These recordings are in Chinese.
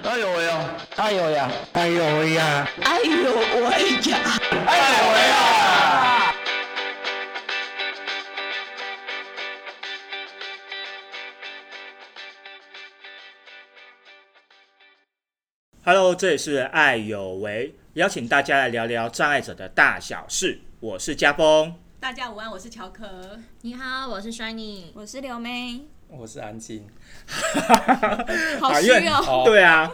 哎呦喂呀！哎呦呀！哎呦喂呀！哎呦喂呀！哎呦喂呀！Hello，这里是爱有为，邀请大家来聊聊障碍者的大小事。我是家峰，大家午安，我是乔可。你好，我是 Shiny，我是刘梅，我是安静。好虚哦。对啊，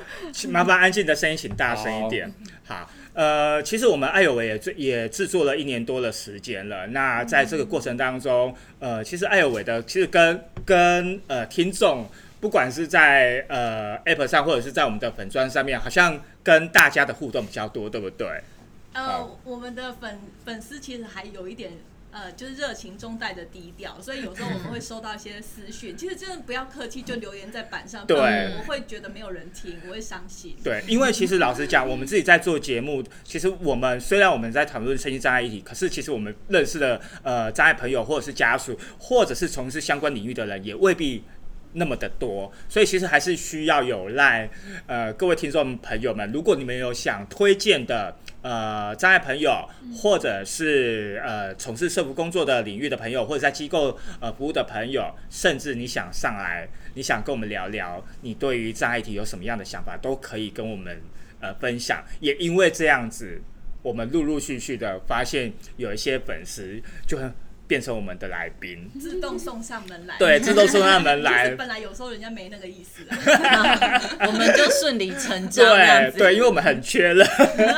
麻烦安静的声音请大声一点。好，呃，其实我们艾有为也也制作了一年多的时间了。那在这个过程当中，呃，其实艾有为的其实跟跟呃听众，不管是在呃 App 上或者是在我们的粉砖上面，好像跟大家的互动比较多，对不对？呃，我们的粉粉丝其实还有一点。呃，就是热情中带着低调，所以有时候我们会收到一些私讯。其实真的不要客气，就留言在板上。对，我会觉得没有人听，我会伤心。对，因为其实老实讲，我们自己在做节目，其实我们虽然我们在讨论身心障碍议题，可是其实我们认识的呃障碍朋友，或者是家属，或者是从事相关领域的人，也未必那么的多。所以其实还是需要有赖呃各位听众朋友们，如果你们有想推荐的。呃，障碍朋友，或者是呃从事社服工作的领域的朋友，或者在机构呃服务的朋友，甚至你想上来，你想跟我们聊聊，你对于障碍体有什么样的想法，都可以跟我们呃分享。也因为这样子，我们陆陆续续的发现有一些粉丝就很。变成我们的来宾，自动送上门来。对，自动送上门来。本来有时候人家没那个意思，我们就顺理成章。对对，因为我们很缺人。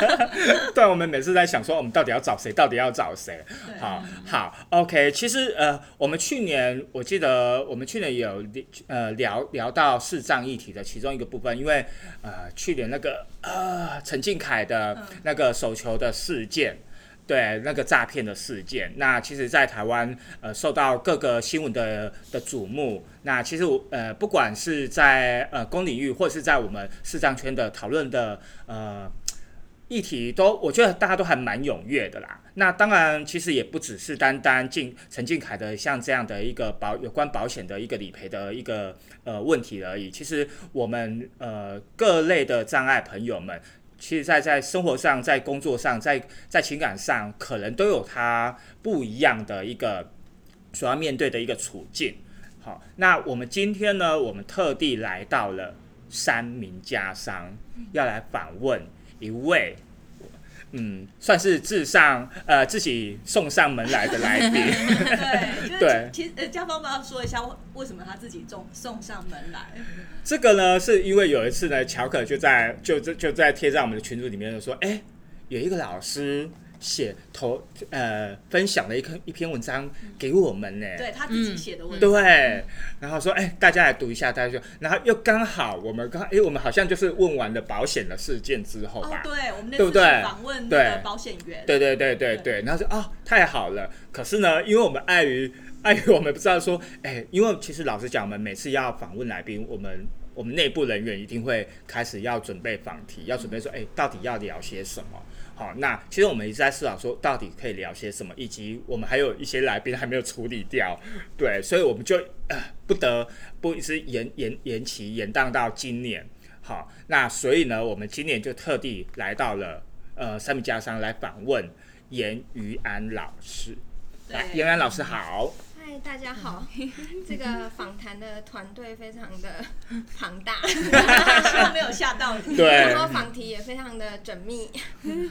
对，我们每次在想说，我们到底要找谁？到底要找谁？好好，OK。其实呃，我们去年我记得我们去年有呃聊聊到视障议题的其中一个部分，因为呃去年那个呃陈敬凯的那个手球的事件。对那个诈骗的事件，那其实，在台湾呃受到各个新闻的的瞩目。那其实我呃不管是在呃公领域，或是在我们视障圈的讨论的呃议题，都我觉得大家都还蛮踊跃的啦。那当然，其实也不只是单单进陈敬凯的像这样的一个保有关保险的一个理赔的一个呃问题而已。其实我们呃各类的障碍朋友们。其实，在在生活上、在工作上、在在情感上，可能都有他不一样的一个所要面对的一个处境。好，那我们今天呢，我们特地来到了三名家商，要来访问一位。嗯，算是自上呃自己送上门来的来宾。对，对。其实呃，家芳要说一下为什么他自己送送上门来。这个呢，是因为有一次呢，乔可就在就就就在贴在我们的群组里面就说，哎，有一个老师。写投呃分享了一篇一篇文章给我们呢，对他自己写的文章，对，然后说哎大家来读一下，大家就然后又刚好我们刚哎我们好像就是问完了保险的事件之后吧，对，我们那次访问那个保险员，对。对对对对，然后说啊太好了，可是呢，因为我们碍于 碍于我们不知道说哎，因为其实老实讲，我们每次要访问来宾，我们我们内部人员一定会开始要准备访题，要准备说哎到底要聊些什么。好，那其实我们一直在思考说，到底可以聊些什么，以及我们还有一些来宾还没有处理掉，对，所以我们就不得不一直延延延期，延宕到今年。好，那所以呢，我们今年就特地来到了呃三米家商来访问严于安老师。来，严安老师好。嗨，大家好。这个访谈的团队非常的 庞大，希望没有吓到你。对。然后访题也非常的缜密。嗯。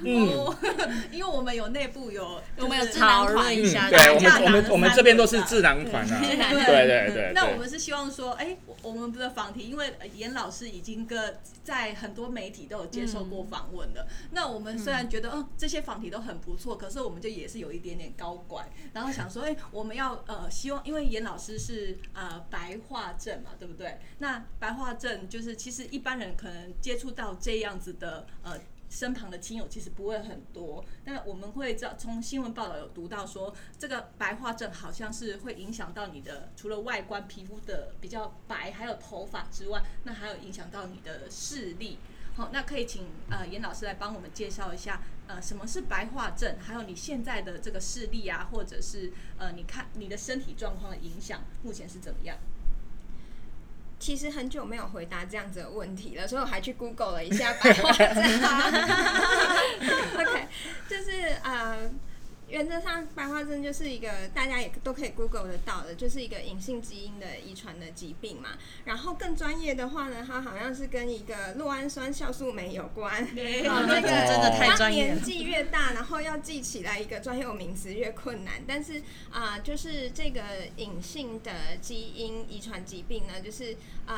因为我们有内部有，我们有讨论一下。对，我们我们我们这边都是智囊团啊。对对对。那我们是希望说，哎，我们的访题，因为严老师已经跟在很多媒体都有接受过访问的。那我们虽然觉得，嗯，这些访题都很不错，可是我们就也是有一点点高管，然后想说，哎，我们要呃。希望，因为严老师是呃白化症嘛，对不对？那白化症就是其实一般人可能接触到这样子的呃身旁的亲友，其实不会很多。那我们会知道，从新闻报道有读到说，这个白化症好像是会影响到你的除了外观皮肤的比较白，还有头发之外，那还有影响到你的视力。好，那可以请呃严老师来帮我们介绍一下，呃，什么是白化症，还有你现在的这个视力啊，或者是呃，你看你的身体状况的影响，目前是怎么样？其实很久没有回答这样子的问题了，所以我还去 Google 了一下白化症。OK，就是呃。原则上，白化症就是一个大家也都可以 Google 得到的，就是一个隐性基因的遗传的疾病嘛。然后更专业的话呢，它好像是跟一个酪氨酸酵素酶有关。对 哦这个真的太专业了当年纪越大，然后要记起来一个专有名词越困难。但是啊、就是这个隐性的基因遗传疾病呢，就是呃。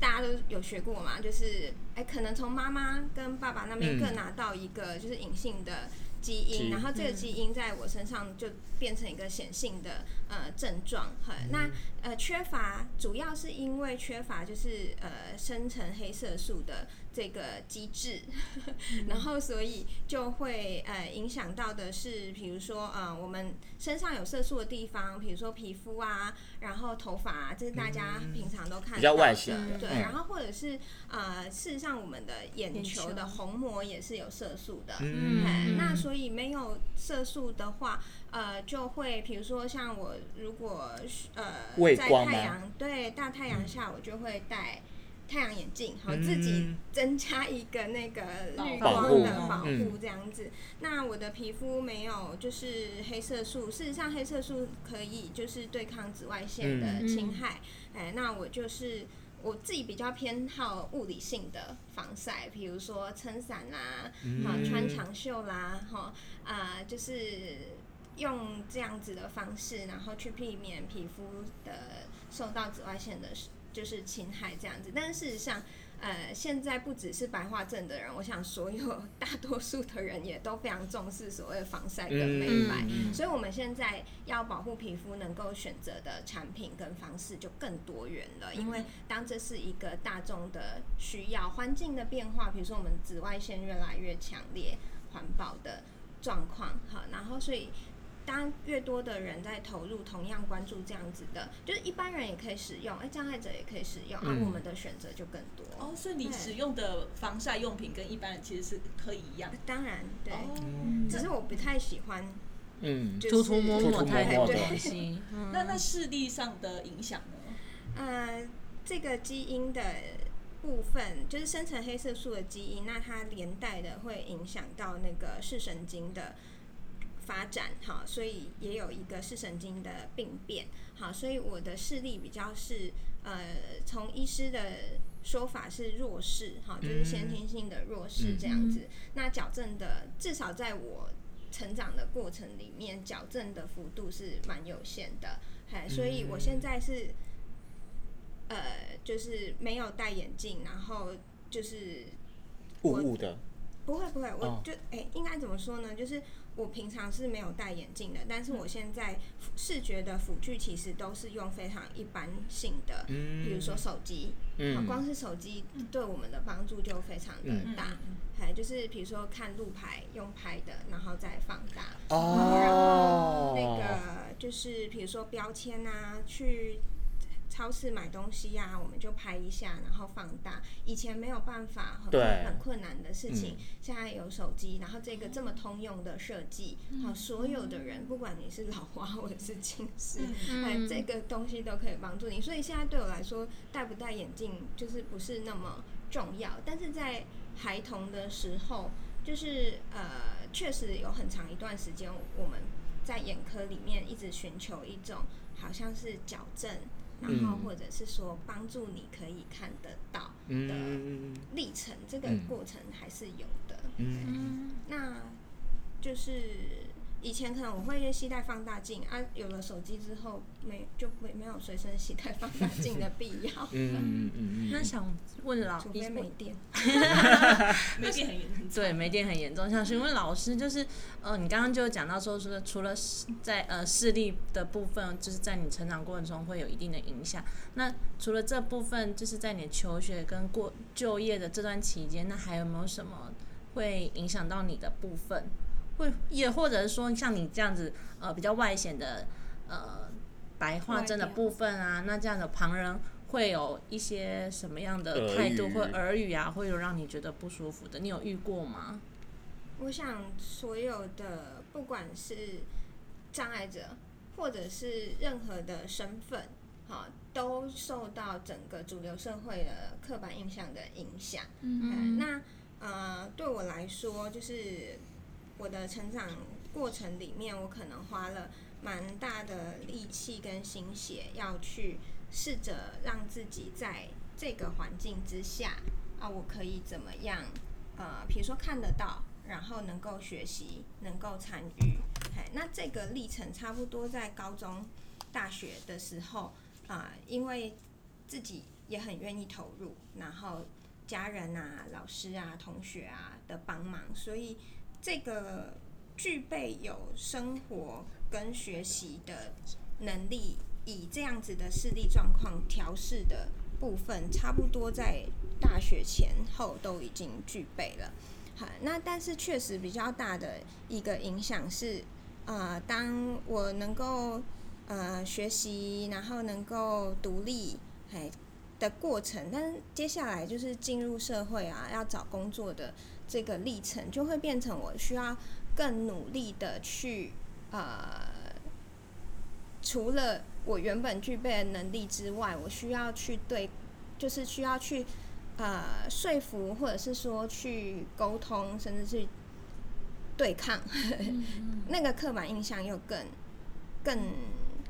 大家都有学过嘛，就是哎、可能从妈妈跟爸爸那边嗯各拿到一个就是隐性的基因，然后这个基因在我身上就变成一个显性的呃症状。哈，那呃缺乏主要是因为缺乏就是呃生成黑色素的这个机制，然后所以就会呃影响到的是，比如说呃我们身上有色素的地方，比如说皮肤啊，然后头发、啊，这是大家平常都看比较到的外显。的对，嗯。然后或者是呃事实上我们的眼眼球的球虹膜也是有色素的，嗯。哎，那所以没有色素的话，呃，就会比如说像我如果呃在太阳对大太阳下，我就会戴太阳眼镜，好、自己嗯增加一个那个绿光的保嗯。护这样子。那我的皮肤没有就是黑色素，事实上黑色素可以就是对抗紫外线的嗯。侵害，哎、那我就是。我自己比较偏好物理性的防晒，比如说撑伞啦，啊、穿长袖啦，哈啊、就是用这样子的方式，然后去避免皮肤的受到紫外线的，就是侵害这样子。但是事实上，呃，现在不只是白化症的人，我想所有 大多数的人也都非常重视所谓的防晒跟美白。嗯所以，我们现在要保护皮肤能够选择的产品跟方式就更多元了。因为当这是一个大众的需要，环境的变化，比如说我们紫外线越来越强烈，环保的状况，哈，然后所以。当越多的人在投入，同样关注这样子的，就是一般人也可以使用，哎，障碍者也可以使用，啊，嗯我们的选择就更多。哦，所以你使用的防晒用品跟一般人其实是可以一样。当然，对，哦，只是我不太喜欢，嗯，就是涂涂抹涂涂抹太多抹抹的东西，嗯 那那视力上的影响呢？呃，这个基因的部分，就是生成黑色素的基因，那它连带的会影响到那个视神经的发展，哈，所以也有一个视神经的病变，好，所以我的视力比较是呃，从医师的说法是弱视，哈，就是先天性的弱视这样子。那矫正的，至少在我成长的过程里面，矫正的幅度是蛮有限的，哎，所以我现在是。呃，就是没有戴眼镜，然后就是雾雾的，不会不会，我哦就哎、应该怎么说呢？就是我平常是没有戴眼镜的，但是我现在视觉的辅具其实都是用非常一般性的，嗯比如说手机，嗯光是手机对我们的帮助就非常的嗯大。还就是比如说看路牌用拍的，然后再放大，哦，那个就是比如说标签啊，去超市买东西呀、我们就拍一下，然后放大。以前没有办法，很对很困难的事情，嗯现在有手机，然后这个这么通用的设计，好、所有的人，不管你是老花或者是近视，哎、嗯这个东西都可以帮助你。所以现在对我来说，戴不戴眼镜就是不是那么重要，但是在孩童的时候，就是呃，确实有很长一段时间，我们在眼科里面一直寻求一种好像是矫正，然后嗯。或者是说帮助你可以看得到的嗯。历程，这个嗯。过程还是有的。嗯。那就是以前可能我会携带放大镜啊，有了手机之后没就没没有随身携带放大镜的必要，嗯嗯嗯那想问老除非没电。没电很严重。对，没电很严重。想询问老师，就是呃，你刚刚就讲到说，除了除了在呃视力的部分，就是在你成长过程中会有一定的影响。那除了这部分，就是在你求学跟过就业的这段期间，那还有没有什么会影响到你的部分？会也或者是说，像你这样子呃比较外显的呃白化症的部分啊，那这样的旁人会有一些什么样的态度语或耳语啊，会有让你觉得不舒服的？你有遇过吗？我想所有的不管是障碍者，或者是任何的身份，好，都受到整个主流社会的刻板印象的影响。嗯那呃，对我来说，就是我的成长过程里面，我可能花了蛮大的力气跟心血，要去试着让自己在这个环境之下啊，我可以怎么样？呃，比如说看得到，然后能够学习，能够参与。哎，那这个历程差不多在高中、大学的时候啊、因为自己也很愿意投入，然后家人啊、老师啊、同学啊的帮忙，所以这个具备有生活跟学习的能力，以这样子的视力状况调试的部分，差不多在大学前后都已经具备了。好，那但是确实比较大的一个影响是，呃，当我能够呃学习，然后能够独立，哎的过程，但是接下来就是进入社会啊，要找工作的这个历程，就会变成我需要更努力的去呃，除了我原本具备的能力之外，我需要去对，就是需要去呃说服，或者是说去沟通，甚至是对抗，那个刻板印象又更更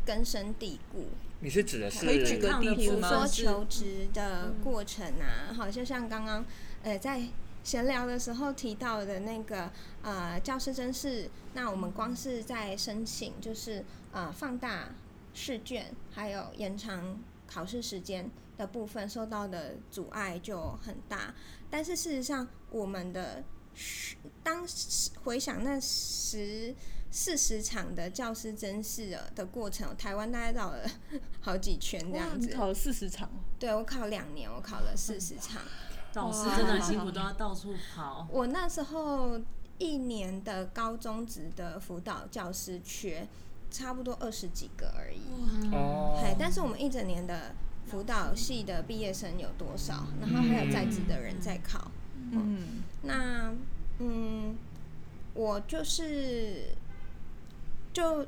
根深蒂固。你是指的是可以举个例比如说求职的过程啊，好，就像刚刚呃在闲聊的时候提到的那个呃教师真试，那我们光是在申请就是呃放大试卷，还有延长考试时间的部分受到的阻碍就很大。但是事实上，我们的学当时回想那十四十场的教师真试的的过程，台湾大概绕了 好几圈这，样子。你考了四十场，对我考两年，我考了四十场。老师真的很辛苦，都要到处跑。我那时候一年的高中职的辅导教师缺，差不多二十几个而已。哦嘿，但是我们一整年的辅导系的毕业生有多少？然后还有在职的人在考。嗯，那嗯，我就是就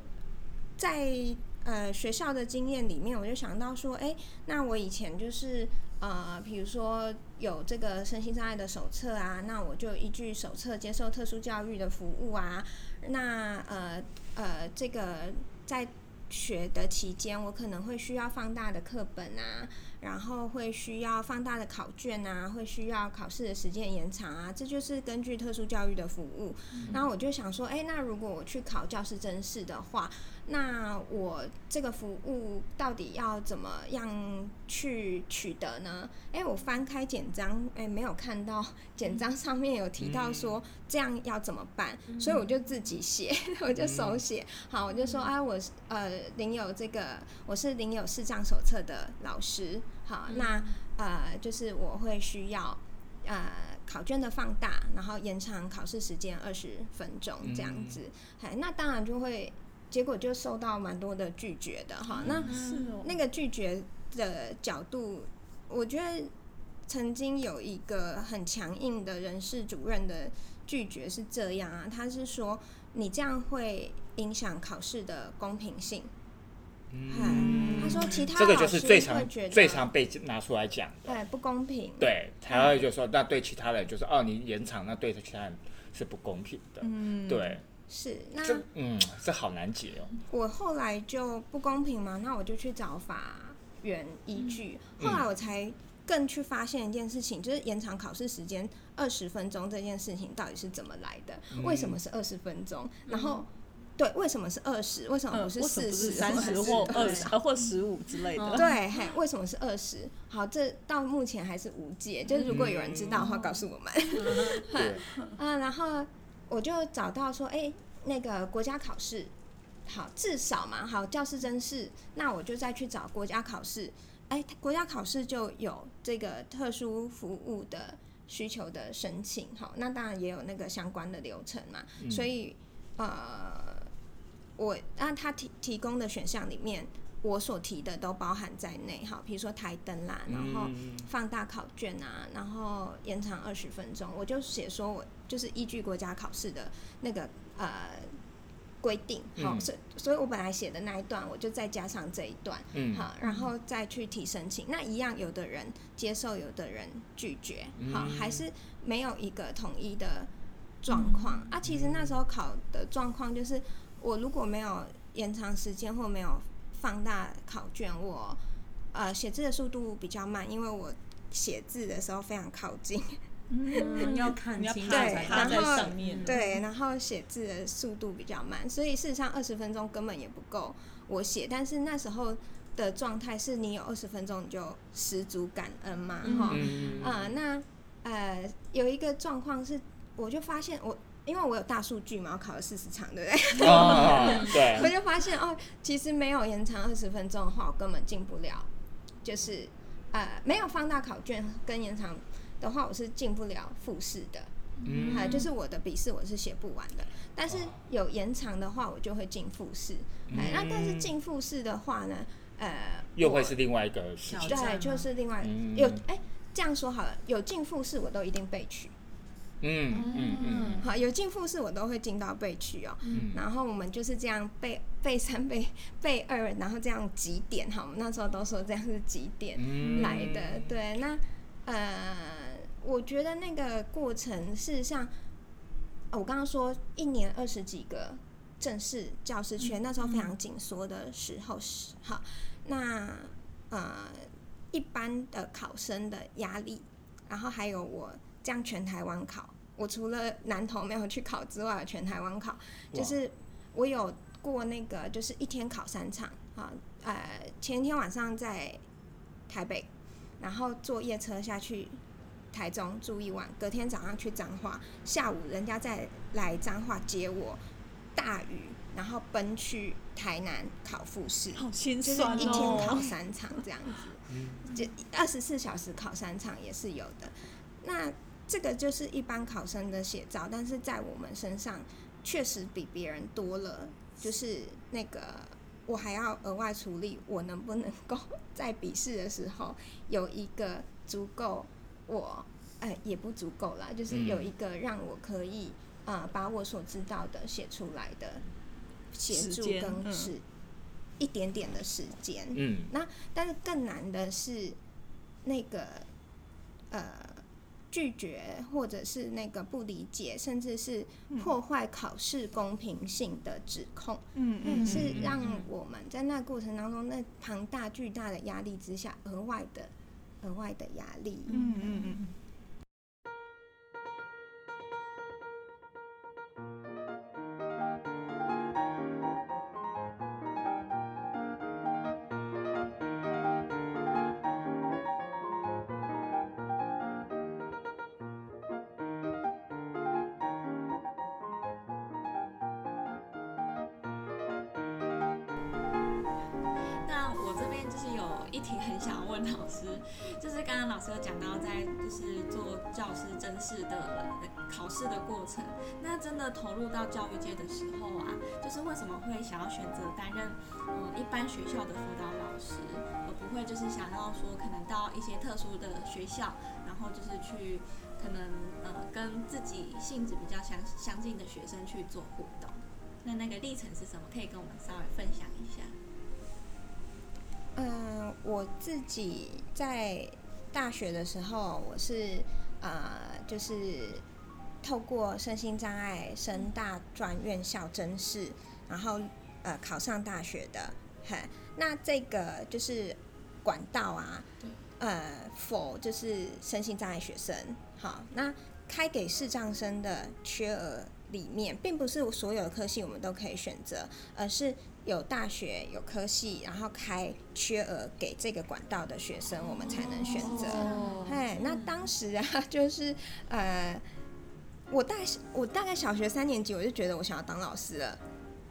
在呃学校的经验里面，我就想到说，哎、那我以前就是呃，比如说有这个身心障碍的手册啊，那我就依据手册接受特殊教育的服务啊。那呃呃，这个在学的期间，我可能会需要放大的课本啊，然后会需要放大的考卷啊，会需要考试的时间延长啊，这就是根据特殊教育的服务。然后我就想说，哎，那如果我去考教师真试的话，那我这个服务到底要怎么样去取得呢？哎，我翻开简章，哎，没有看到简章上面有提到说这样要怎么办，所以我就自己写，我就手写。好，我就说，啊，我是呃领有这个，我是领有视障手册的老师。好，那呃就是我会需要呃考卷的放大，然后延长考试时间二十分钟这样子。哎、那当然就会结果就受到蛮多的拒绝的哈。那是哦，那个拒绝的角度，我觉得曾经有一个很强硬的人事主任的拒绝是这样啊，他是说你这样会影响考试的公平性。嗯，他说其他这个就老师是最常会觉得最常被拿出来讲的，对不公平。对，才会就说那对其他人就是哦，你延长，那对其他人是不公平的，嗯，对，是那这嗯这好难解哦，我后来就不公平嘛，那我就去找法院依据。嗯后来我才更去发现一件事情，就是延长考试时间二十分钟这件事情到底是怎么来的？嗯为什么是二十分钟？然后对，为什么是二十？为什么呃，不是四十、三十或二十，呃，或十五之类的？对，嘿，为什么是二十？好，这到目前还是无解。就是如果有人知道的话，告诉我们。嗯，啊，然后我就找到说，哎、那个国家考试，好，至少嘛，好，教师真试，那我就再去找国家考试，哎、国家考试就有这个特殊服务的需求的申请，好，那当然也有那个相关的流程嘛，所以呃，我那他提提供的选项里面。我所提的都包含在内，好，比如说台灯啦，然后嗯放大考卷啊，然后延长二十分钟，我就写说我就是依据国家考试的那个呃规定，好、嗯所以所以我本来写的那一段，我就再加上这一段，嗯好，然后再去提申请。那一样，有的人接受，有的人拒绝，好，嗯还是没有一个统一的状况、啊。其实那时候考的状况就是，我如果没有延长时间或没有放大考卷，我呃写字的速度比较慢，因为我写字的时候非常靠近，嗯，要 看清楚对趴趴在然后上面，对，然后写字的速度比较慢，所以事实上二十分钟根本也不够我写。但是那时候的状态是你有二十分钟你就十足感恩嘛，哈、嗯。啊、那呃有一个状况是，我就发现我因为我有大数据嘛，我考了四十场，对不对？哦，对。我，就发现哦，其实没有延长二十分钟的话，我根本进不了，就是呃没有放大考卷跟延长的话，我是进不了复试的。嗯还，就是我的笔试我是写不完的，但是有延长的话，我就会进复试。哎、那但是进复试的话呢，呃，又会是另外一个事情。对，就是另外嗯有哎、这样说好了，有进复试我都一定被取。嗯嗯嗯好，有进复试我都会进到备取哦。嗯然后我们就是这样背背 三背背二，然后这样几点哈？我们那时候都说这样是几点嗯来的。对，那呃，我觉得那个过程事实上，哦我刚刚说一年二十几个正式教师圈，那时候非常紧缩的时候是好。那呃，一般的考生的压力，然后还有我这样全台湾考，我除了南投没有去考之外，全台湾考，就是我有过那个，就是一天考三场啊，呃，前一天晚上在台北，然后坐夜车下去台中住一晚，隔天早上去彰化，下午人家再来彰化接我，大雨，然后奔去台南考复试，好心就是一天考哦。三场这样子，就二十四小时考三场也是有的。那这个就是一般考生的写照，但是在我们身上确实比别人多了，就是那个我还要额外处理，我能不能够 在笔试的时候有一个足够我，呃，也不足够啦，就是有一个让我可以呃把我所知道的写出来的协助时间嗯。跟是一点点的时间，嗯。那但是更难的是那个呃拒绝或者是那个不理解，甚至是破坏考试公平性的指控，嗯，是让我们在那过程当中那庞大巨大的压力之下，额外的额外的压力，嗯嗯嗯。有一题很想问老师，就是刚刚老师有讲到在就是做教师甄试的考试的过程，那真的投入到教育界的时候啊，就是为什么会想要选择担任嗯一般学校的辅导老师，而不会就是想要说可能到一些特殊的学校，然后就是去可能呃跟自己性质比较相相近的学生去做互动。那那个历程是什么？可以跟我们稍微分享一下。嗯，我自己在大学的时候，我是呃，就是透过身心障碍升大专院校甄试，然后呃考上大学的。嘿，那这个就是管道啊，呃，否就是身心障碍学生。好，那开给视障生的缺额里面，并不是所有的科系我们都可以选择，而是有大学有科系，然后开缺额给这个管道的学生，我们才能选择。哦。哎，那当时啊，就是呃，我大我大概小学三年级，我就觉得我想要当老师了，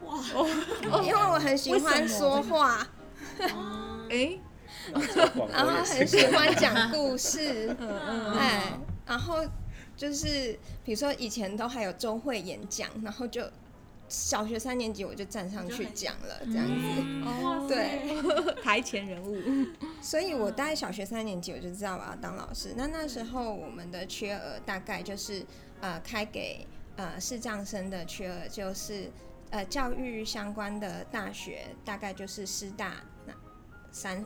哇，因为我很喜欢说话，哎，然后很喜欢讲故事，嗯嗯哎，然后就是比如说以前都还有周会演讲，然后就小学三年级我就站上去讲了，这样子。哦，对，台前人物，所以我大概小学三年级我就知道我要当老师。那那时候我们的缺额大概就是呃开给呃视障生的缺额就是呃教育相关的大学大概就是师大那三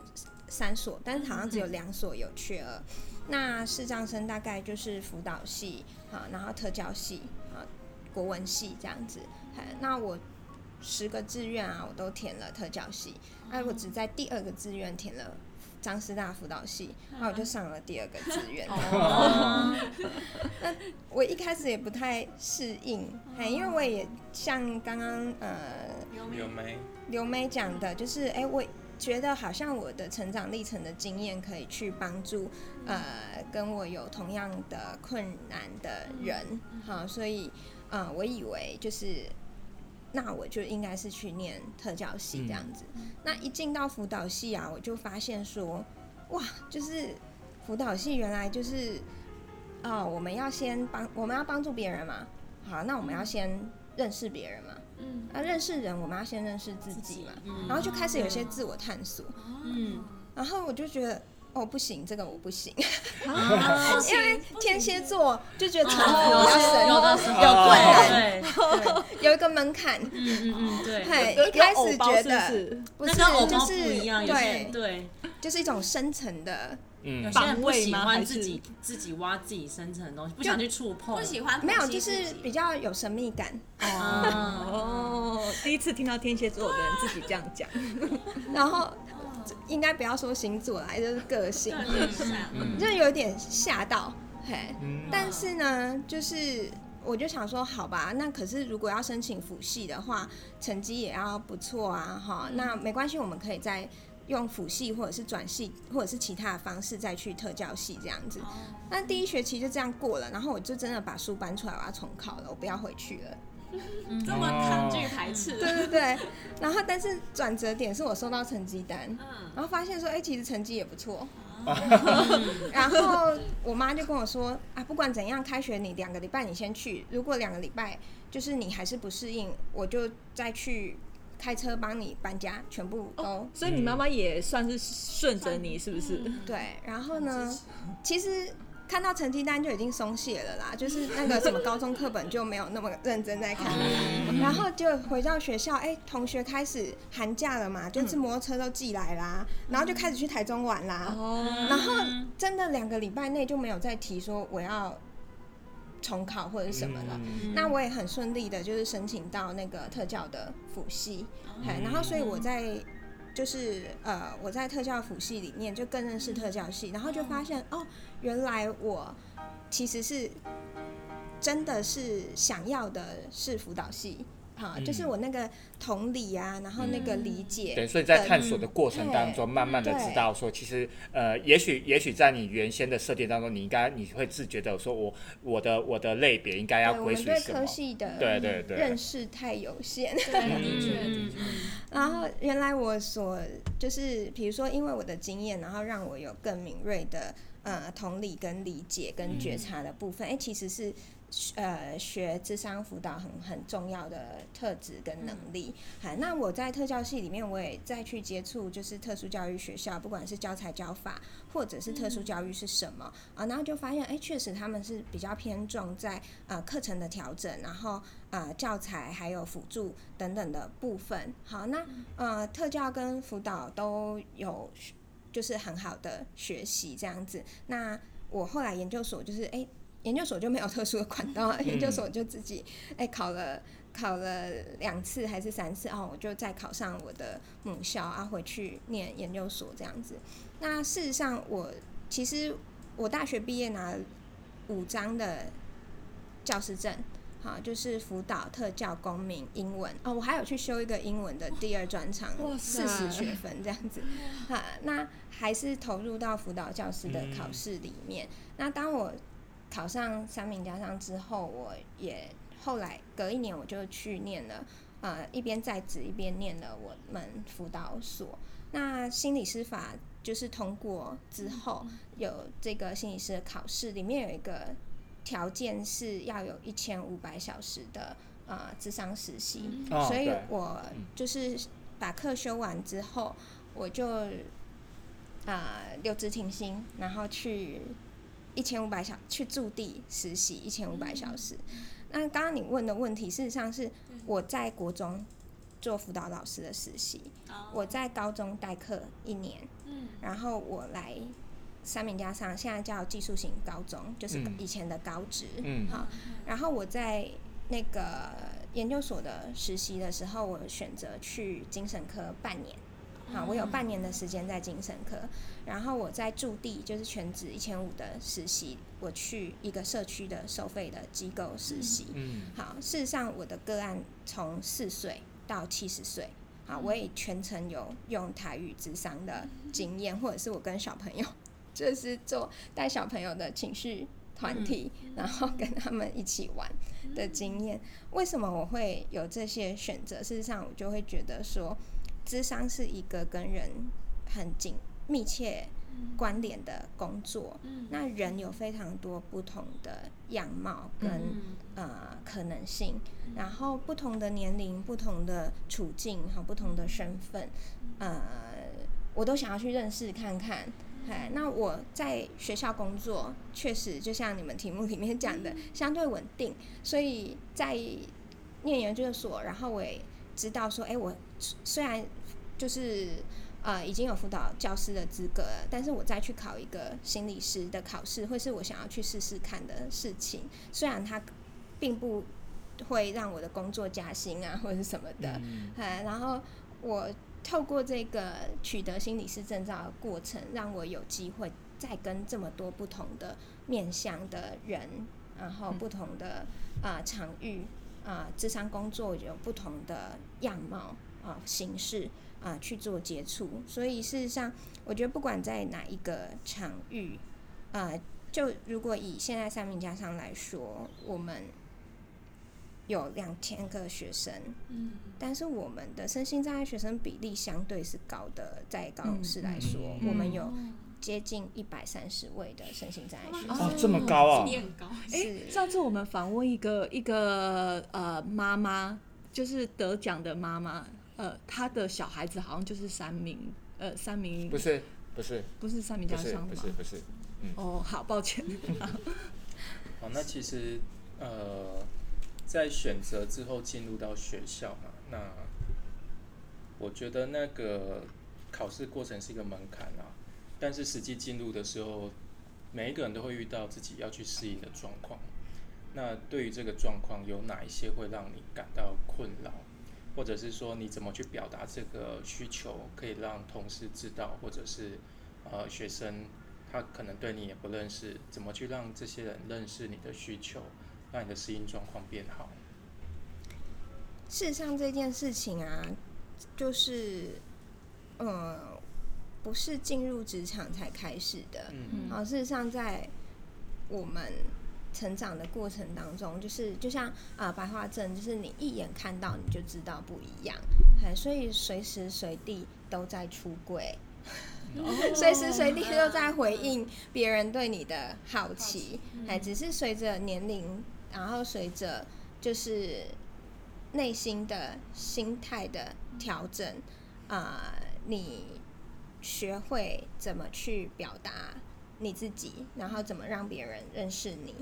三所，但是好像只有两所有缺额。那视障生大概就是辅导系啊，然后特教系啊，国文系这样子。哎那我十个志愿啊，我都填了特教系，哎、我只在第二个志愿填了张师大辅导系，那我就上了第二个志愿。哦，我一开始也不太适应，嘿，因为我也像刚刚呃刘梅？刘梅讲的，就是哎、我觉得好像我的成长历程的经验可以去帮助呃跟我有同样的困难的人，好，所以呃我以为就是那我就应该是去念特教系这样子。那一进到辅导系啊，我就发现说，哇，就是辅导系原来就是哦，我们要先帮我们要帮助别人嘛，好，那我们要先认识别人嘛。嗯，那认识人，我们要先认识自己嘛，嗯然后就开始有些自我探索，嗯，然后我就觉得。哦，不行，这个我不行，啊 因为天蝎座就觉得长有比较神，有的时候有困难，对。对，有一个门槛。嗯嗯嗯，对。一开始觉得不是，那跟偶包不就是对，对，就是一种深层的，嗯。有些人不防卫喜吗？还是欢自己自己挖自己深层的东西，不想去触碰，不喜欢没有，就是比较有神秘感。哦，哦，第一次听到天蝎座的人自己这样讲，然后应该不要说星座啦，就是个性，就有点吓到，嘿。嗯但是呢，就是我就想说，好吧，那可是如果要申请辅系的话，成绩也要不错啊，哈，那没关系，我们可以再用辅系或者是转系或者是其他的方式再去特教系这样子。那第一学期就这样过了，然后我就真的把书搬出来，我要重考了，我不要回去了。这么抗拒排斥，对对对，然后但是转折点是我收到成绩单，嗯，然后发现说，哎、其实成绩也不错。然后我妈就跟我说啊，不管怎样，开学你两个礼拜你先去，如果两个礼拜就是你还是不适应，我就再去开车帮你搬家，全部都、所以你妈妈也算是顺着你，是不是？对。然后呢，其实看到成绩单就已经松懈了啦，就是那个什么高中课本就没有那么认真在看。然后就回到学校，哎、同学开始寒假了嘛，就是摩托车都寄来啦，然后就开始去台中玩啦。哦，然后真的两个礼拜内就没有再提说我要重考或者什么了。嗯那我也很顺利的，就是申请到那个特教的辅系，嘿，然后所以我在就是呃我在特教辅系里面就更认识特教系，然后就发现哦，原来我其实是真的是想要的是辅导系。哈，就是我那个同理啊，然后那个理解，对，所以在探索的过程当中，慢慢的知道说，其实呃，也许也许在你原先的设定当中，你应该你会自觉的说我我的我的类别应该要归们对科属于什么？系的对对对认识太有限。对，的确的嗯确，然后原来我所就是，比如说因为我的经验，然后让我有更敏锐的呃同理跟理解跟觉察的部分，哎、其实是呃学智商辅导很很重要的特质跟能力。好、那我在特教系里面，我也再去接触就是特殊教育学校，不管是教材教法或者是特殊教育是什么。啊，然后就发现，哎，确实他们是比较偏重在呃课程的调整，然后呃教材还有辅助等等的部分。好，那呃特教跟辅导都有就是很好的学习这样子。那我后来研究所就是哎。研究所就没有特殊的管道，研究所就自己哎、考了考了两次还是三次哦，我就再考上我的母校啊，回去念研究所这样子。那事实上我其实我大学毕业拿了五张的教师证，好，就是辅导、特教、公民、英文哦，我还有去修一个英文的第二专长，哇四十学分这样子，哈，那还是投入到辅导教师的考试里面。那当我考上三名加上之后，我也后来隔一年我就去念了，呃，一边在职一边念了我们辅导所。那心理师法就是通过之后有这个心理师的考试，里面有一个条件是要有一千五百小时的呃智商实习，哦所以我就是把课修完之后，我就啊留职停薪，然后去一千五百小去驻地实习一千五百小时。那刚刚你问的问题，事实上是我在国中做辅导老师的实习，哦。我在高中代课一年，嗯。然后我来三明加上，现在叫技术型高中，就是嗯。以前的高职，嗯。好，然后我在那个研究所的实习的时候，我选择去精神科半年。好，我有半年的时间在精神科，然后我在驻地就是全职一千五的实习，我去一个社区的收费的机构实习。嗯。好，事实上我的个案从四岁到七十岁，好，我也全程有用台语智商的经验，或者是我跟小朋友就是做带小朋友的情绪团体，然后跟他们一起玩的经验。为什么我会有这些选择？事实上，我就会觉得说，智商是一个跟人很紧密切关联的工作。那人有非常多不同的样貌跟、呃可能性，然后不同的年龄、不同的处境和不同的身份，呃，我都想要去认识看看。哎，那我在学校工作，确实就像你们题目里面讲的，相对稳定，所以在念研究所，然后我也知道说，哎，我虽然就是呃已经有辅导教师的资格了，但是我再去考一个心理师的考试，会是我想要去试试看的事情。虽然它并不会让我的工作加薪啊，或者是什么的，嗯哎，然后我透过这个取得心理师证照的过程，让我有机会再跟这么多不同的面向的人，然后不同的啊、呃场域啊，智商工作有不同的样貌啊、形式啊、去做接触。所以事实上，我觉得不管在哪一个场域，啊，就如果以现在三名家上来说，我们有两千个学生，嗯但是我们的身心障碍学生比例相对是高的，在高雄市来说，嗯我们有接近一百三十位的身心障碍学生。哦，这么高啊！你很高，哎上次我们访问一个一个呃妈妈，就是得奖的妈妈，呃，她的小孩子好像就是三名，呃，三名不是不是不是三名不是加上吗不是？不是，哦，好，抱歉。好，那其实呃，在选择之后进入到学校嘛，那我觉得那个考试过程是一个门槛啊，但是实际进入的时候，每一个人都会遇到自己要去适应的状况。那对于这个状况，有哪一些会让你感到困扰，或者是说你怎么去表达这个需求，可以让同事知道，或者是呃学生他可能对你也不认识，怎么去让这些人认识你的需求，让你的适应状况变好？事实上这件事情啊，就是呃，不是进入职场才开始的。嗯。好，事实上在我们成长的过程当中，就是就像啊、呃白化症，就是你一眼看到你就知道不一样，哎，所以随时随地都在出柜。随时随地都在回应别人对你的好奇，哎，只是随着年龄，然后随着就是内心的心态的调整，啊、你学会怎么去表达你自己，然后怎么让别人认识你，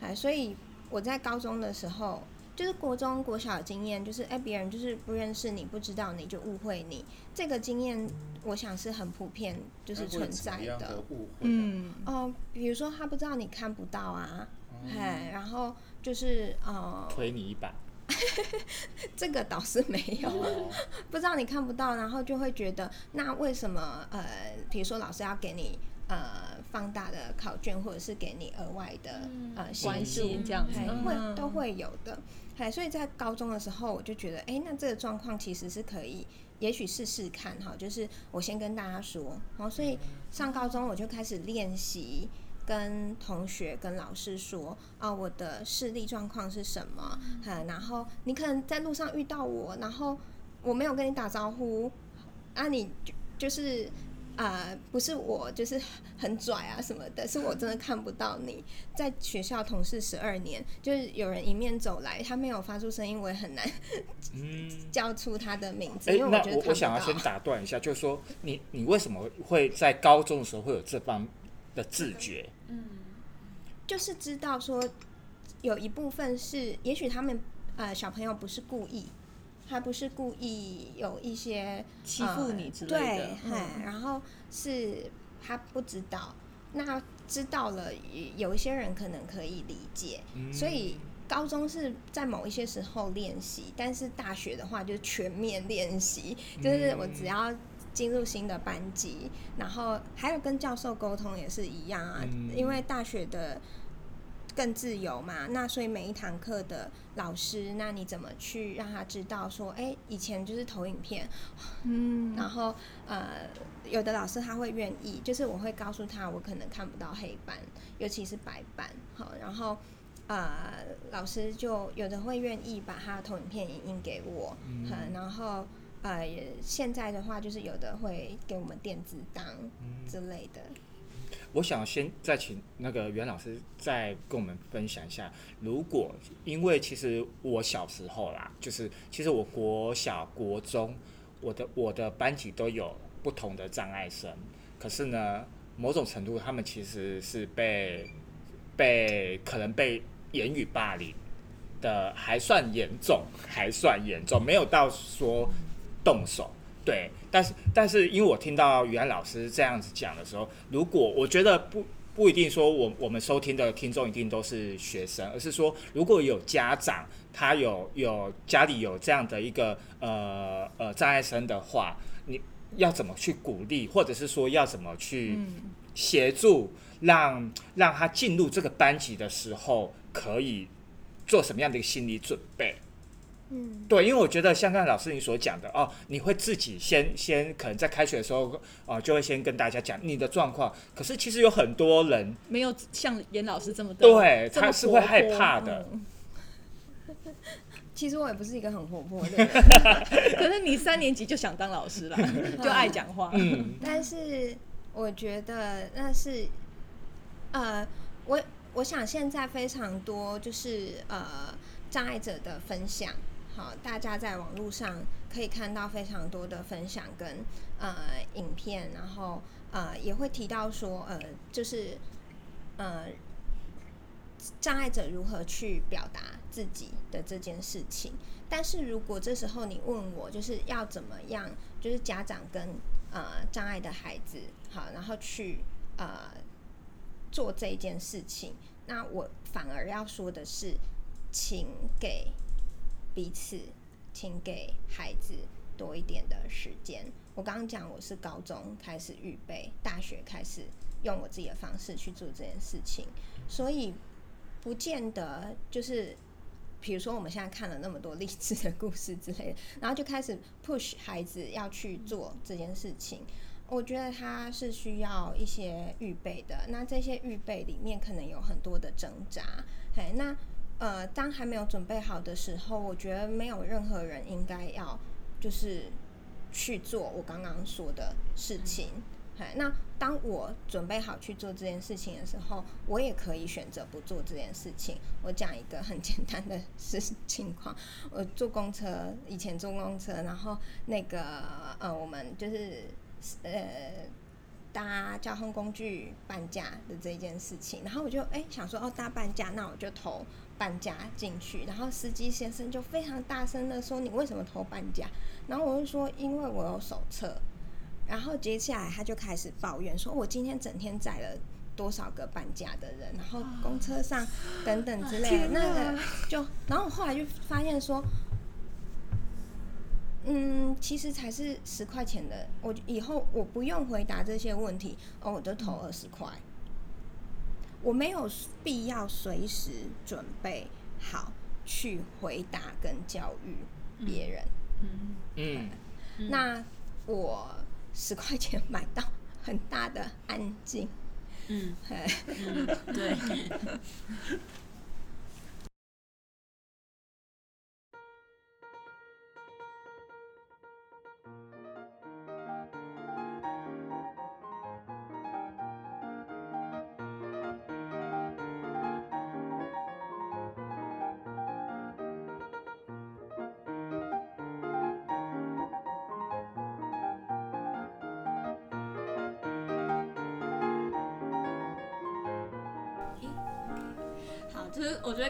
哎，所以我在高中的时候。就是国中、国小的经验，就是哎，别人就是不认识你，不知道你就误会你。这个经验，我想是很普遍，就是存在的误会、啊？嗯，哦，比如说他不知道你看不到啊，哎、然后就是呃，推你一把。这个倒是没有，哦 不知道你看不到，然后就会觉得，那为什么呃，比如说老师要给你呃放大的考卷，或者是给你额外的呃协关助心这样子会都会有的。哎，所以在高中的时候，我就觉得，哎，那这个状况其实是可以，也许试试看哈。就是我先跟大家说，然后所以上高中我就开始练习。跟同学、跟老师说啊，我的视力状况是什么？嗯，然后你可能在路上遇到我，然后我没有跟你打招呼，啊，你就就是呃，不是我就是很拽啊什么的，是我真的看不到你。在学校同事十二年，就是有人迎面走来，他没有发出声音，我也很难嗯，叫出他的名字，哎、因为那觉得我我想要先。打断一下，就是说你你为什么会在高中的时候会有这方的自觉？嗯就是知道说，有一部分是，也许他们呃小朋友不是故意，他不是故意有一些欺负你之类的对，嗯然后是他不知道，那知道了，有一些人可能可以理解，所以高中是在某一些时候练习，但是大学的话就全面练习，就是我只要。进入新的班级，然后还有跟教授沟通也是一样啊，嗯因为大学的更自由嘛，那所以每一堂课的老师，那你怎么去让他知道说，哎、以前就是投影片，嗯，然后呃，有的老师他会愿意，就是我会告诉他，我可能看不到黑板，尤其是白板，好，然后呃，老师就有的会愿意把他的投影片影印给我，嗯，然后呃，也现在的话就是有的会给我们电子档之类的，我想先再请那个袁老师再跟我们分享一下，如果因为其实我小时候啦，就是其实我国小、国中，我的我的班级都有不同的障碍生，可是呢，某种程度他们其实是被被可能被言语霸凌的，还算严重，还算严重，没有到说动手。对，但是但是因为我听到于安老师这样子讲的时候，如果我觉得不不一定说我我们收听的听众一定都是学生，而是说如果有家长他有有家里有这样的一个呃呃障碍生的话，你要怎么去鼓励，或者是说要怎么去协助让让他进入这个班级的时候可以做什么样的一个心理准备？嗯，对，因为我觉得像刚才老师你所讲的哦，你会自己先先可能在开学的时候哦，就会先跟大家讲你的状况。可是其实有很多人没有像严老师这么的，对他是会害怕的嗯 其实我也不是一个很活泼的人 可是你三年级就想当老师了，就爱讲话。嗯但是我觉得那是，呃，我我想现在非常多就是呃障碍者的分享，好，大家在网络上可以看到非常多的分享跟呃影片，然后呃也会提到说呃就是呃障碍者如何去表达自己的这件事情。但是如果这时候你问我，就是要怎么样，就是家长跟呃障碍的孩子，好，然后去呃做这一件事情，那我反而要说的是，请给彼此，请给孩子多一点的时间。我刚刚讲我是高中开始预备，大学开始用我自己的方式去做这件事情，所以不见得就是，比如说我们现在看了那么多励志的故事之类的，然后就开始 push 孩子要去做这件事情。我觉得他是需要一些预备的，那这些预备里面可能有很多的挣扎。嘿，那呃，当还没有准备好的时候，我觉得没有任何人应该要就是去做我刚刚说的事情。嘿，那当我准备好去做这件事情的时候，我也可以选择不做这件事情。我讲一个很简单的事 情况，我坐公车，以前坐公车，然后那个呃，我们就是呃搭交通工具半价的这件事情，然后我就哎、想说哦搭半价，那我就投半价进去，然后司机先生就非常大声的说你为什么投半价？然后我就说因为我有手册。然后接下来他就开始抱怨说：“我今天整天载了多少个半价的人，然后公车上等等之类的。”那个就，然后我后来就发现说，嗯，其实才是十块钱的，我以后我不用回答这些问题，哦，我就投二十块，我没有必要随时准备好去回答跟教育别人。嗯，那我十块钱买到很大的安静，嗯，对，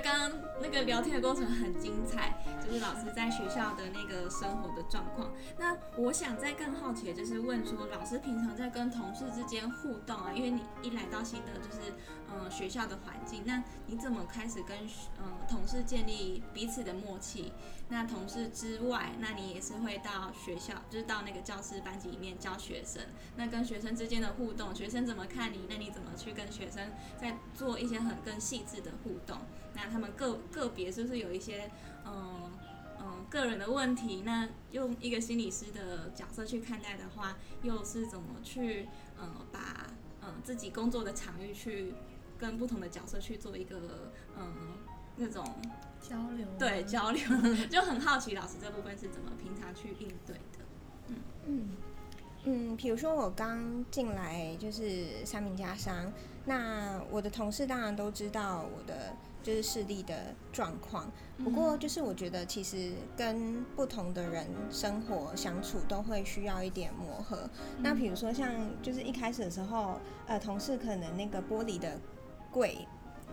刚刚那个聊天的过程很精彩，就是老师在学校的那个生活的状况。那我想再更好奇的就是问说，老师平常在跟同事之间互动啊，因为你一来到新的就是嗯、学校的环境，那你怎么开始跟嗯、呃同事建立彼此的默契？那同事之外，那你也是会到学校，就是到那个教室班级里面教学生。那跟学生之间的互动，学生怎么看你？那你怎么去跟学生在做一些很更细致的互动？那他们个个别是不是有一些嗯嗯个人的问题？那用一个心理师的角色去看待的话，又是怎么去嗯把嗯自己工作的场域去跟不同的角色去做一个嗯那种交流对交流，就很好奇老师这部分是怎么平常去应对的？嗯嗯，嗯比如说我刚进来就是三名家商，那我的同事当然都知道我的就是视力的状况，不过就是我觉得其实跟不同的人生活相处都会需要一点磨合。那比如说像就是一开始的时候，呃，同事可能那个玻璃的柜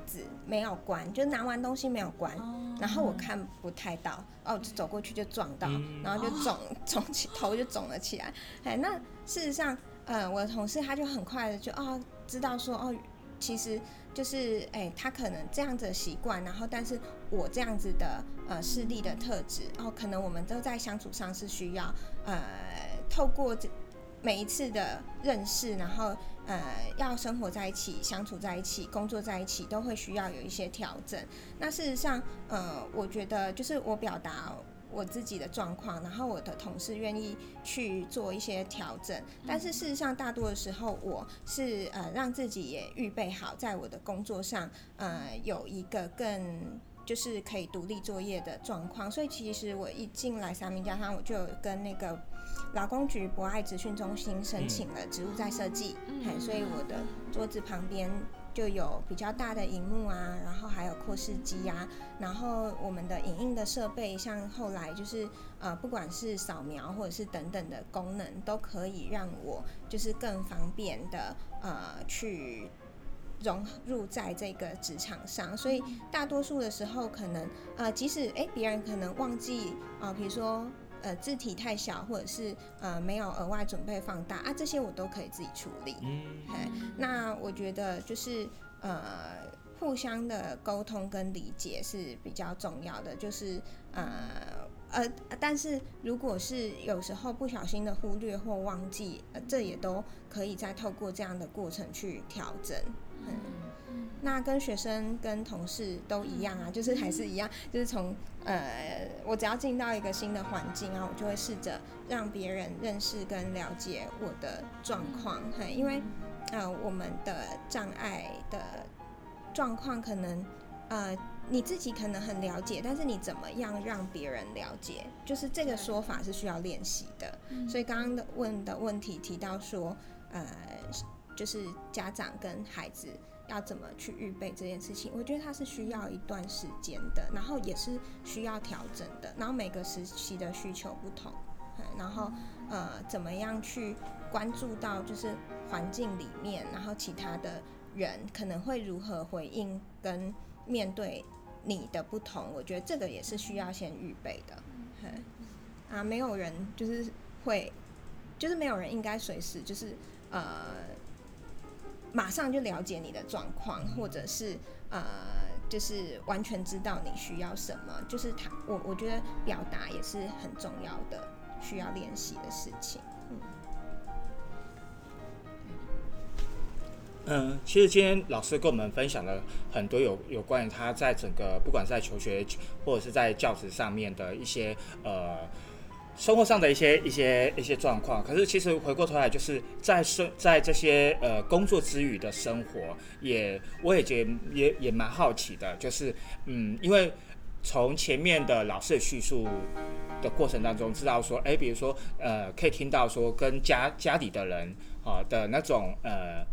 子没有关，就拿完东西没有关，然后我看不太到，哦，就走过去就撞到，然后就肿 肿起头就肿了起来。哎，那事实上，呃，我的同事他就很快的就哦知道说哦，其实就是哎，他可能这样子的习惯，然后但是我这样子的呃视力的特质，哦，可能我们都在相处上是需要呃透过这每一次的认识，然后呃要生活在一起、相处在一起、工作在一起，都会需要有一些调整。那事实上，呃，我觉得就是我表达我自己的状况，然后我的同事愿意去做一些调整，但是事实上，大多的时候我是呃让自己也预备好，在我的工作上呃有一个更。就是可以独立作业的状况，所以其实我一进来三明家商，我就跟那个劳工局博爱职训中心申请了职务再设计，嗯，所以我的桌子旁边就有比较大的荧幕啊，然后还有扩视机啊，然后我们的影印的设备，像后来就是呃，不管是扫描或者是等等的功能，都可以让我就是更方便的呃去融入在这个职场上，所以大多数的时候，可能呃，即使诶别人可能忘记啊、呃，比如说呃字体太小，或者是呃没有额外准备放大啊，这些我都可以自己处理。嗯嘿那我觉得就是呃，互相的沟通跟理解是比较重要的，就是呃。呃，但是如果是有时候不小心的忽略或忘记，呃，这也都可以再透过这样的过程去调整。嗯，那跟学生跟同事都一样啊，就是还是一样，就是从呃，我只要进到一个新的环境啊，我就会试着让别人认识跟了解我的状况，嘿，因为呃，我们的障碍的状况可能呃。你自己可能很了解，但是你怎么样让别人了解，就是这个说法是需要练习的。所以刚刚的问的问题提到说，呃，就是家长跟孩子要怎么去预备这件事情，我觉得它是需要一段时间的，然后也是需要调整的，然后每个时期的需求不同，嗯然后呃，怎么样去关注到就是环境里面，然后其他的人可能会如何回应跟面对。你的不同，我觉得这个也是需要先预备的。嗯啊，没有人就是会，就是没有人应该随时就是呃，马上就了解你的状况，或者是呃，就是完全知道你需要什么。就是他，我我觉得表达也是很重要的，需要练习的事情。嗯。嗯，其实今天老师跟我们分享了很多有有关于他在整个不管是在求学或者是在教职上面的一些呃生活上的一些一些一些状况。可是其实回过头来，就是在生在这些呃工作之余的生活，也我也觉也也蛮好奇的，就是嗯，因为从前面的老师的叙述的过程当中，知道说，哎，比如说呃，可以听到说跟家家里的人啊的那种呃。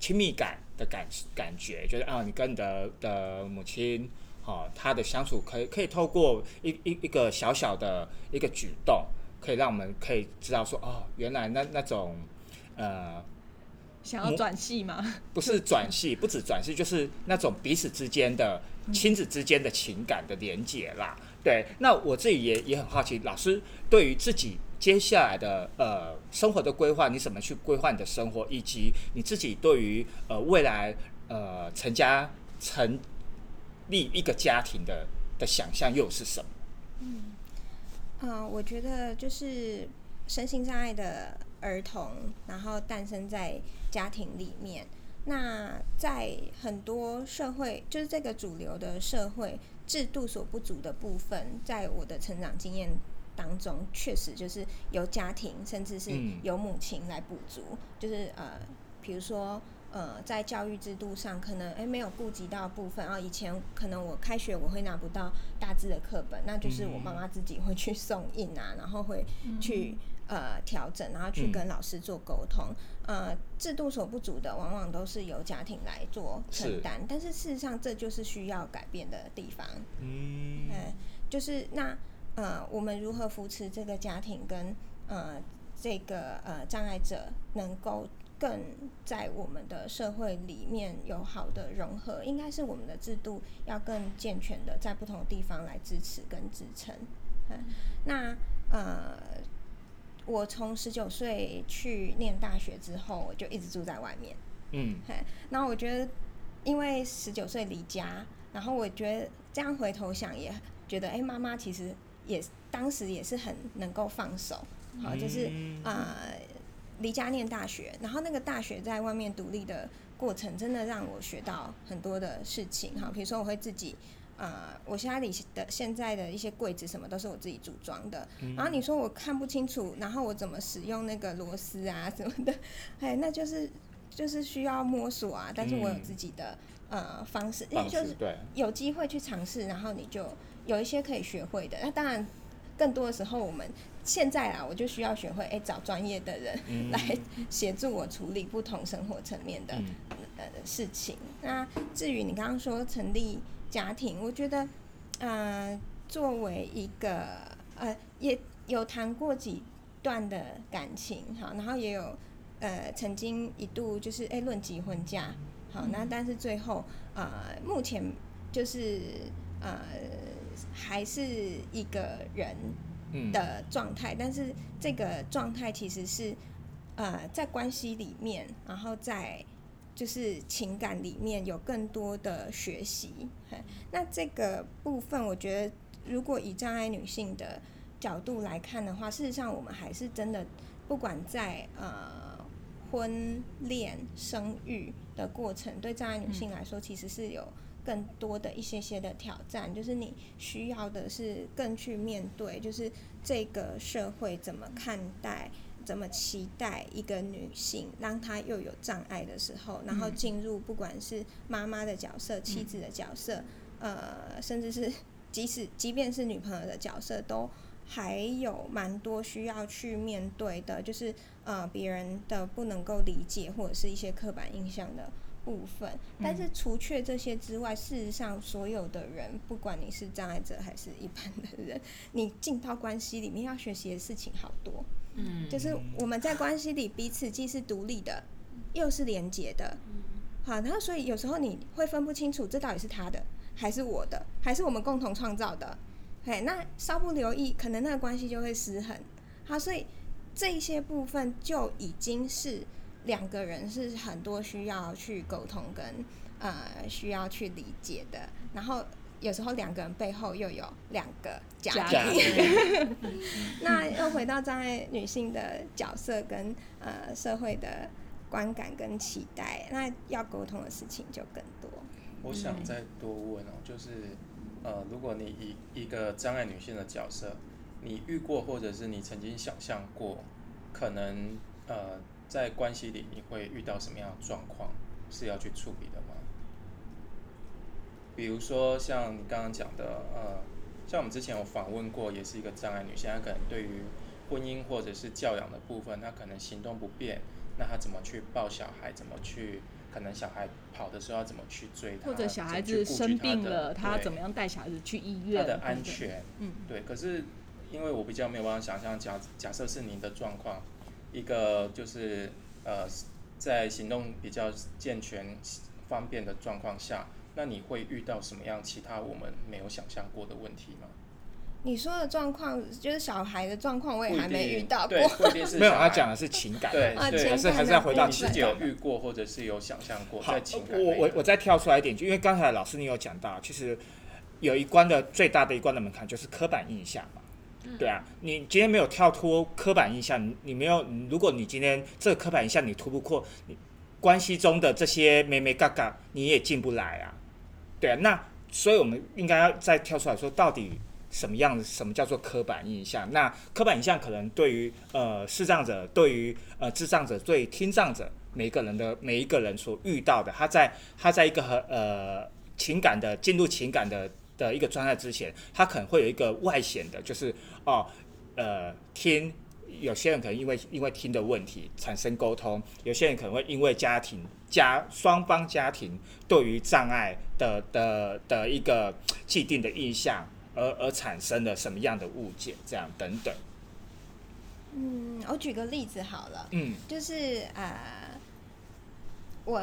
亲密感的感感觉，就是啊，你跟你的的母亲，哈，她的相处可以可以透过一一一个小小的一个举动，可以让我们可以知道说，哦，原来那那种，呃，想要转系吗？不是转系，不止转系，就是那种彼此之间的亲子之间的情感的连结啦。对，那我自己也也很好奇，老师对于自己接下来的呃生活的规划，你怎么去规划你的生活，以及你自己对于呃未来呃成家成立一个家庭的的想象又是什么？嗯，我觉得就是身心障碍的儿童，然后诞生在家庭里面。那在很多社会，就是这个主流的社会制度所不足的部分，在我的成长经验当中，确实就是由家庭甚至是嗯由母亲来补足。就是呃，比如说呃，在教育制度上，可能诶没有顾及到部分啊。以前可能我开学我会拿不到大字的课本，那就是我妈妈自己会去送印啊，然后会去呃调整，然后去跟老师做沟通。呃，制度所不足的，往往都是由家庭来做承担，但是事实上这就是需要改变的地方。嗯嗯，就是那呃，我们如何扶持这个家庭跟呃这个呃障碍者能够更在我们的社会里面有好的融合，应该是我们的制度要更健全的在不同的地方来支持跟支撑。嗯，那呃。我从十九岁去念大学之后，我就一直住在外面。嗯那，我觉得，因为十九岁离家，然后我觉得这样回头想，也觉得，哎、妈妈其实也当时也是很能够放手，好，就是嗯啊，离家念大学，然后那个大学在外面独立的过程，真的让我学到很多的事情，哈，比如说我会自己。呃，我家里的现在的一些柜子什么都是我自己组装的，然后你说我看不清楚，然后我怎么使用那个螺丝啊什么的，哎，那就是就是需要摸索啊，但是我有嗯自己的、呃方式，因为就是对，有机会去尝试，然后你就有一些可以学会的。那当然，更多的时候我们现在啊，我就需要学会哎找专业的人嗯来协助我处理不同生活层面的、嗯呃事情。那至于你刚刚说成立家庭，我觉得呃作为一个呃也有谈过几段的感情，好，然后也有呃曾经一度就是哎论及婚嫁，好，那但是最后呃目前就是呃还是一个人嗯的状态，但是这个状态其实是呃在关系里面，然后在就是情感里面有更多的学习。嘿那这个部分，我觉得如果以障碍女性的角度来看的话，事实上我们还是真的，不管在呃婚恋、生育的过程，对障碍女性来说，其实是有更多的一些些的挑战，就是你需要的是更去面对，就是这个社会怎么看待。怎么期待一个女性，让她又有障碍的时候，然后进入不管是妈妈的角色、妻子的角色，呃，甚至是 即使即便是女朋友的角色，都还有蛮多需要去面对的，就是呃别人的不能够理解或者是一些刻板印象的部分。但是除却这些之外，事实上所有的人，不管你是障碍者还是一般的人，你进到关系里面要学习的事情好多。嗯，就是我们在关系里彼此既是独立的，又是连结的。好，然后所以有时候你会分不清楚，这到底是他的还是我的，还是我们共同创造的。嘿，那稍不留意，可能那个关系就会失衡。好，所以这一些部分就已经是两个人是很多需要去沟通跟呃需要去理解的。然后有时候两个人背后又有两个家家庭。庭 那又回到障碍女性的角色跟呃社会的观感跟期待，那要沟通的事情就更多。我想再多问哦，就是呃，如果你以一个障碍女性的角色，你遇过或者是你曾经想象过，可能呃在关系里你会遇到什么样的状况是要去处理的吗？比如说像你刚刚讲的，呃，像我们之前有访问过，也是一个障碍女性，她可能对于婚姻或者是教养的部分，她可能行动不便，那她怎么去抱小孩，怎么去，可能小孩跑的时候要怎么去追他，或者小孩子生病了，他怎么样带小孩子去医院？他的安。全，嗯，对。可是因为我比较没有办法想象，假假设是您的状况，一个就是呃在行动比较健全、方便的状况下，那你会遇到什么样其他我们没有想象过的问题吗？你说的状况就是小孩的状况，我也还没遇到过。没有，他讲的是情感，对啊，对还是还是要回到自己有遇过，或者是有想象过好在情感我我我再跳出来一点，就因为刚才老师你有讲到，其实有一关的最大的一关的门槛就是刻板印象嘛。对啊，你今天没有跳脱刻板印象，你没有，如果你今天这个刻板印象你突不过，你关系中的这些咩咩嘎嘎，你也进不来啊。对啊，那所以我们应该要再跳出来说，到底什么样什么叫做刻板印象？那刻板印象可能对于呃视障者，对于呃智障者，对听障者，每个人的每一个人所遇到的，他在他在一个和呃情感的进入情感的的一个状态之前，他可能会有一个外显的，就是哦呃听。有些人可能因为因为听的问题产生沟通，有些人可能会因为家庭家双方家庭对于障碍的的的一个既定的印象，而而产生了什么样的误解，这样等等。嗯，我举个例子好了，嗯就是呃，我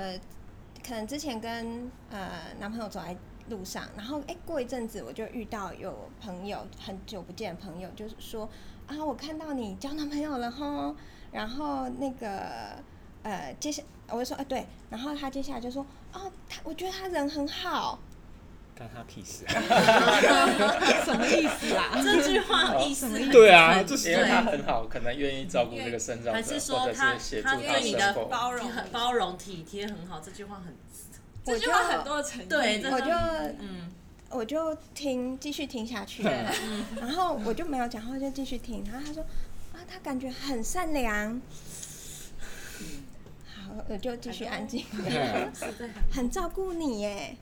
可能之前跟呃男朋友走在路上，然后哎、过一阵子我就遇到有朋友很久不见的朋友，就是说啊，我看到你交男朋友了吼，然后那个呃，接下我就说啊对，然后他接下来就说哦，他我觉得他人很好，干他屁事啊！什么意思啊？这句话意思很对啊就是因为他很好，可能愿意照顾这个生长还者，是或者说他是协助他对你的。包容很包容体贴很好，这句话很这句话很多对，我就嗯。我就听继续听下去，然后我就没有讲话，就继续听。然后他说啊，他感觉很善良，好，我就继续安静，很照顾你耶。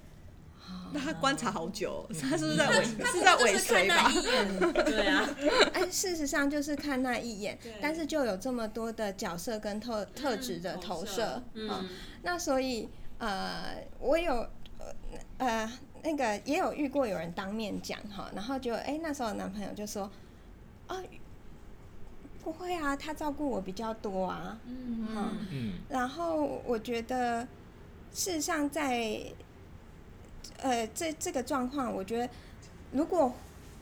那他观察好久，他是不是在尾是在尾随吧？对啊，哎，事实上就是看那一眼，但是就有这么多的角色跟特特质的投射，嗯嗯，那所以呃，我有呃呃那个也有遇过有人当面讲哈，然后就哎、那时候男朋友就说，啊，不会啊，他照顾我比较多啊，嗯。然后我觉得，事实上在，呃，这这个状况，我觉得如果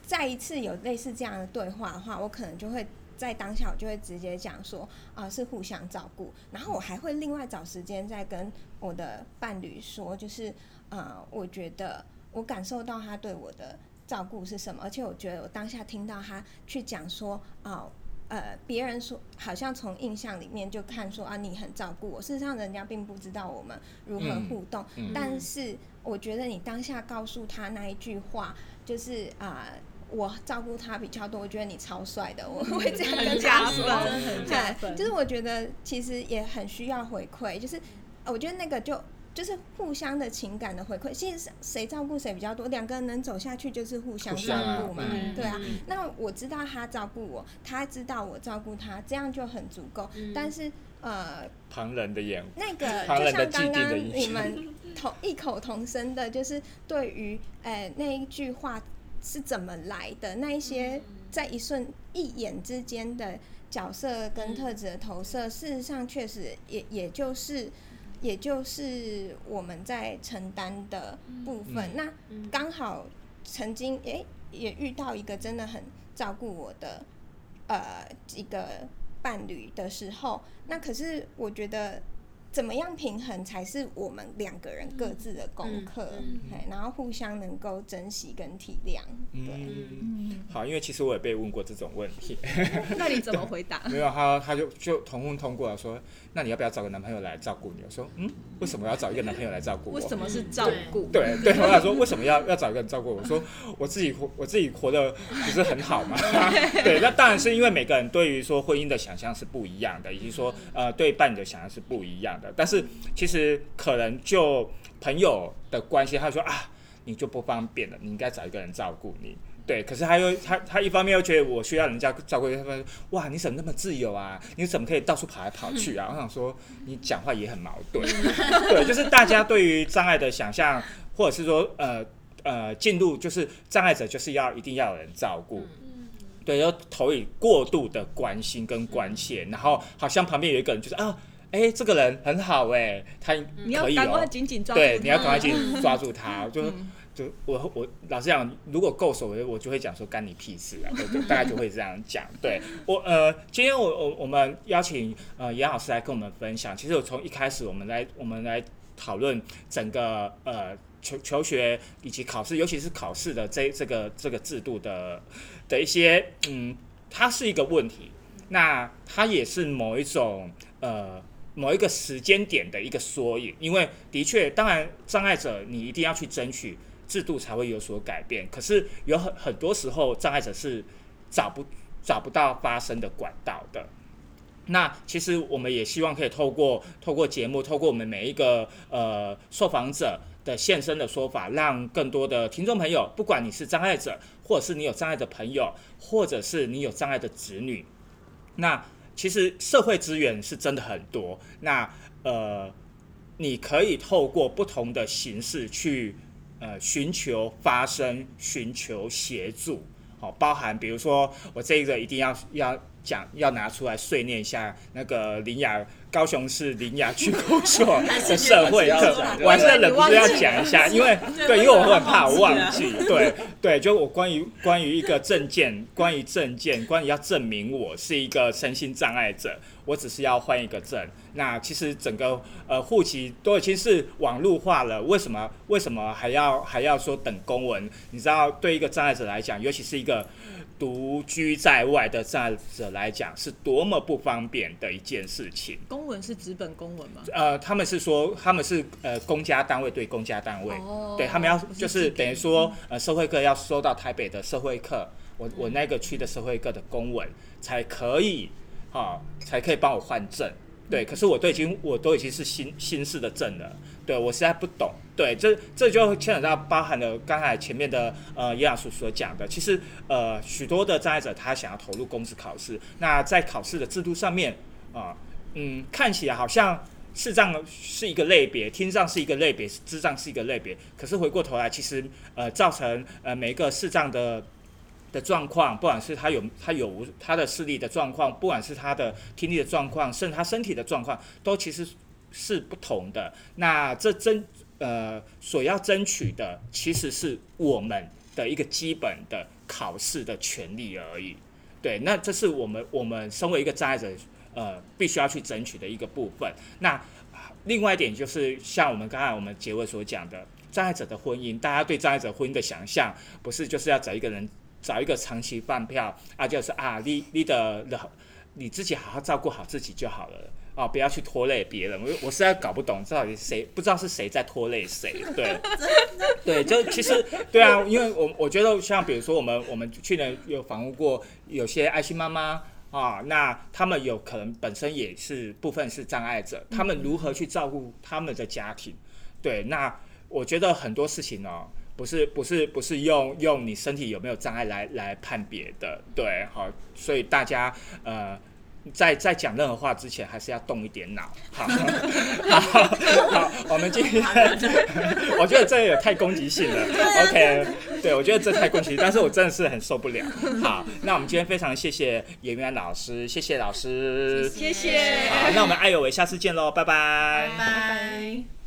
再一次有类似这样的对话的话，我可能就会在当下我就会直接讲说啊、是互相照顾，然后我还会另外找时间再跟我的伴侣说，就是呃，我觉得我感受到他对我的照顾是什么，而且我觉得我当下听到他去讲说啊。呃，别人说好像从印象里面就看说啊，你很照顾我。事实上，人家并不知道我们如何嗯互动。嗯但是，我觉得你当下告诉他那一句话，就是啊、我照顾他比较多，我觉得你超帅的，我会这样跟他说。真的很加分对，就是我觉得其实也很需要回馈，就是呃我觉得那个就就是互相的情感的回馈。其实谁照顾谁比较多，两个人能走下去就是互相照顾嘛，嗯对啊。嗯那我知道他照顾我，他知道我照顾他，这样就很足够。但是呃，旁人的眼那个 就像刚刚你们同异口同声的，就是对于呃那一句话是怎么来的，那一些在一瞬一眼之间的角色跟特质的投射，事实上确实也也就是。也就是我们在承担的部分，嗯。那刚好曾经诶、也遇到一个真的很照顾我的呃一个伴侣的时候，那可是我觉得怎么样平衡才是我们两个人各自的功课，嗯嘿然后互相能够珍惜跟体谅，对。嗯，好，因为其实我也被问过这种问题，那你怎么回答？没有他他就就同婚通过了说，那你要不要找个男朋友来照顾你？我说，嗯，为什么要找一个男朋友来照顾我？为什么是照顾？对对，我想说为什么要要找一个人照顾我？我说我自己活我自己活得不是很好吗。对，那当然是因为每个人对于说婚姻的想象是不一样的，以及说呃对伴侣的想象是不一样的。但是其实可能就朋友的关系，他说啊你就不方便了，你应该找一个人照顾你。对，可是他又他他一方面又觉得我需要人家照顾，他说哇，你怎么那么自由啊？你怎么可以到处跑来跑去啊？我想说，你讲话也很矛盾。对，就是大家对于障碍的想象，或者是说呃呃进入就是障碍者就是要一定要有人照顾。对，要投以过度的关心跟关切，然后好像旁边有一个人就是啊哎、这个人很好哎、他你要可以哦、赶快紧紧抓住对，你要赶快紧抓住他，就嗯就我我老实讲，如果够熟，我我就会讲说干你屁事啊，对对，大概就会这样讲。对我呃，今天我我我们邀请呃严老师来跟我们分享，其实我从一开始我们来我们来讨论整个呃求求学以及考试，尤其是考试的这这个这个制度的的一些嗯，它是一个问题，那它也是某一种呃。某一个时间点的一个缩影，因为的确，当然障碍者你一定要去争取制度才会有所改变。可是有很很多时候，障碍者是找不找不到发声的管道的。那其实我们也希望可以透过透过节目，透过我们每一个呃受访者的现身的说法，让更多的听众朋友，不管你是障碍者，或者是你有障碍的朋友，或者是你有障碍的子女，那其实社会资源是真的很多。那呃，你可以透过不同的形式去呃寻求发声，寻求协助。好、包含比如说我这个一定要要讲要拿出来碎念一下那个林雅高雄市林雅区公所 的社会课，我还是忍不住要讲一下，因为对，因为我很怕我忘记，对对，就我关于关于一个证件，关于证件，关于要证明我是一个身心障碍者，我只是要换一个证。那其实整个呃户籍都已经是网络化了，为什么为什么还要还要说等公文？你知道，对一个障碍者来讲，尤其是一个独居在外的障碍者来讲，是多么不方便的一件事情。公文是纸本公文吗？呃，他们是说他们是呃公家单位对公家单位，哦对他们要就是等于说呃社会课要收到台北的社会课，我我那个区的社会课的公文才可以，哈、才可以帮我换证。对，可是我都已经我都已经是新新式的证了，对我实在不懂。对，这这就牵扯到包含了刚才前面的呃叶老师所讲的，其实呃许多的障碍者他想要投入公职考试，那在考试的制度上面啊、嗯，看起来好像视障是一个类别，听障是一个类别，智障是一个类别。可是回过头来，其实呃，造成呃每一个视障的的状况，不管是他有他有无他的视力的状况，不管是他的听力的状况，甚至他身体的状况，都其实是不同的。那这争呃所要争取的，其实是我们的一个基本的考试的权利而已。对，那这是我们我们身为一个障碍者，呃，必须要去争取的一个部分。那另外一点就是，像我们刚才我们结尾所讲的，障碍者的婚姻，大家对障碍者婚姻的想象，不是就是要找一个人，找一个长期饭票啊，就是啊，你你的你自己好好照顾好自己就好了。啊，不要去拖累别人。我我实在搞不懂，到底谁不知道是谁在拖累谁。对 对，就其实对啊，因为我我觉得像比如说我们我们去年有访问过有些爱心妈妈啊，那他们有可能本身也是部分是障碍者，他们如何去照顾他们的家庭？对，那我觉得很多事情哦，不是不是不是用用你身体有没有障碍来来判别的，对，好，所以大家呃。在在讲任何话之前，还是要动一点脑。好，好，好，我们今天，我觉得这也太攻击性了。OK，对我觉得这太攻击，但是我真的是很受不了。好，那我们今天非常谢谢演员老师，谢谢老师，谢谢。好，那我们爱有为下次见喽，拜拜拜拜。